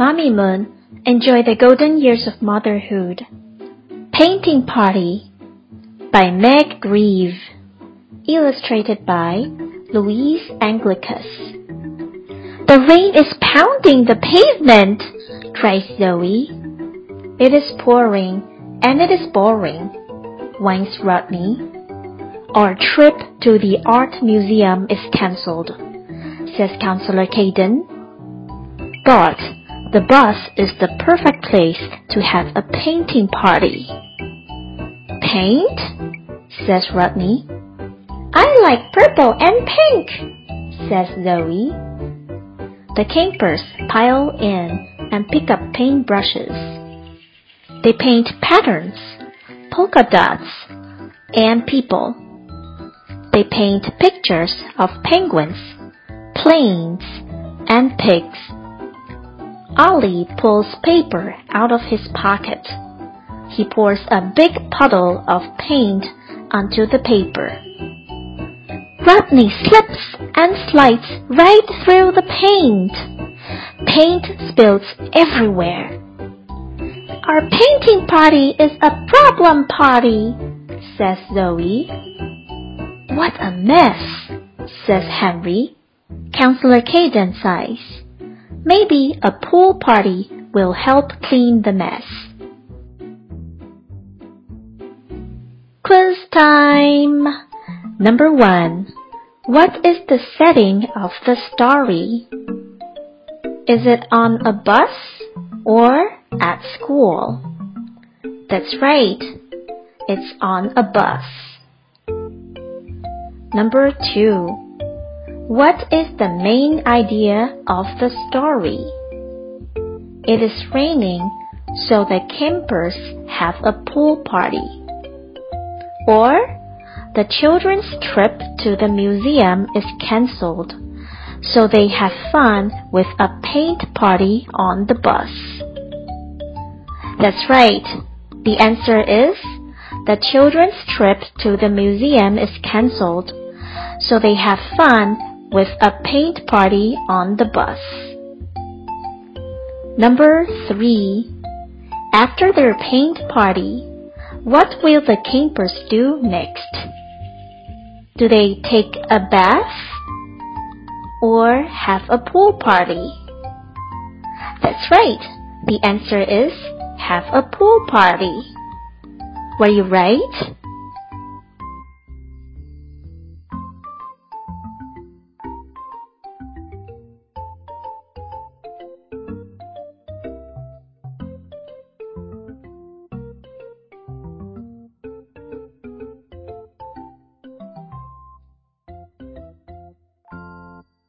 Mamimoon enjoy the golden years of motherhood. Painting Party by Meg Greve. Illustrated by Louise Anglicas. The rain is pounding the pavement, cries Zoe. It is pouring and it is boring, whines Rodney. Our trip to the art museum is cancelled, says Counselor Caden. But the bus is the perfect place to have a painting party. Paint? says Rodney. I like purple and pink, says Zoe. The campers pile in and pick up paintbrushes. They paint patterns, polka dots, and people. They paint pictures of penguins, planes, and pigs. Ollie pulls paper out of his pocket. He pours a big puddle of paint onto the paper. Rodney slips and slides right through the paint. Paint spills everywhere. Our painting party is a problem party, says Zoe. What a mess, says Henry. Counselor Caden sighs. Maybe a pool party will help clean the mess. Quiz time! Number one. What is the setting of the story? Is it on a bus or at school? That's right. It's on a bus. Number two. What is the main idea of the story? It is raining, so the campers have a pool party. Or, the children's trip to the museum is cancelled, so they have fun with a paint party on the bus. That's right. The answer is the children's trip to the museum is cancelled, so they have fun with a paint party on the bus. Number 3. After their paint party, what will the campers do next? Do they take a bath? Or have a pool party? That's right. The answer is have a pool party. Were you right?